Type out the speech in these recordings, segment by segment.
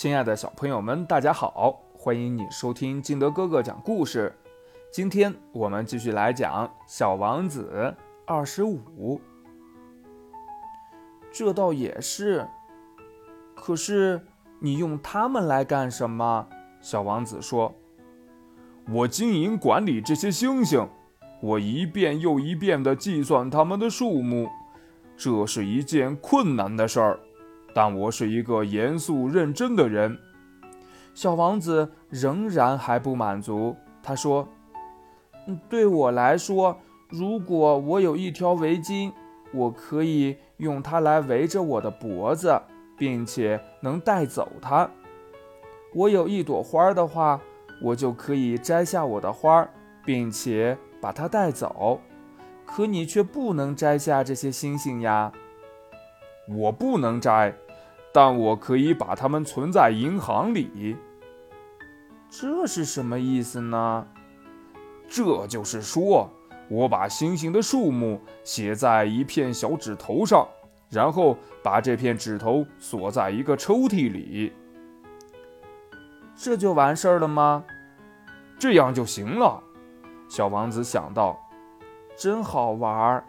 亲爱的小朋友们，大家好！欢迎你收听金德哥哥讲故事。今天我们继续来讲《小王子》二十五。这倒也是，可是你用它们来干什么？小王子说：“我经营管理这些星星，我一遍又一遍地计算它们的数目，这是一件困难的事儿。”但我是一个严肃认真的人。小王子仍然还不满足。他说：“对我来说，如果我有一条围巾，我可以用它来围着我的脖子，并且能带走它。我有一朵花的话，我就可以摘下我的花，并且把它带走。可你却不能摘下这些星星呀。”我不能摘，但我可以把它们存在银行里。这是什么意思呢？这就是说，我把星星的数目写在一片小纸头上，然后把这片纸头锁在一个抽屉里。这就完事儿了吗？这样就行了。小王子想到，真好玩儿，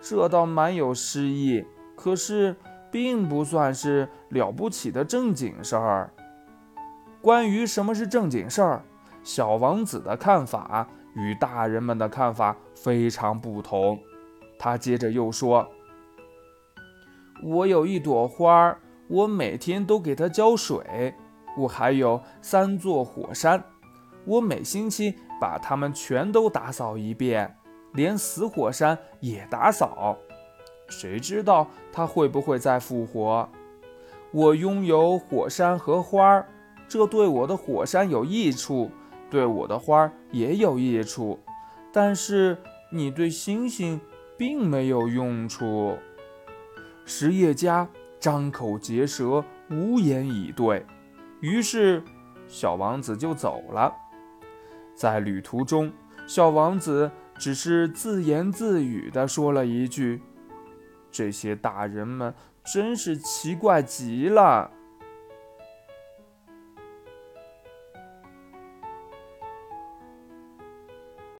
这倒蛮有诗意。可是，并不算是了不起的正经事儿。关于什么是正经事儿，小王子的看法与大人们的看法非常不同。他接着又说：“我有一朵花儿，我每天都给它浇水。我还有三座火山，我每星期把它们全都打扫一遍，连死火山也打扫。”谁知道它会不会再复活？我拥有火山和花儿，这对我的火山有益处，对我的花儿也有益处。但是你对星星并没有用处。实业家张口结舌，无言以对。于是，小王子就走了。在旅途中，小王子只是自言自语地说了一句。这些大人们真是奇怪极了。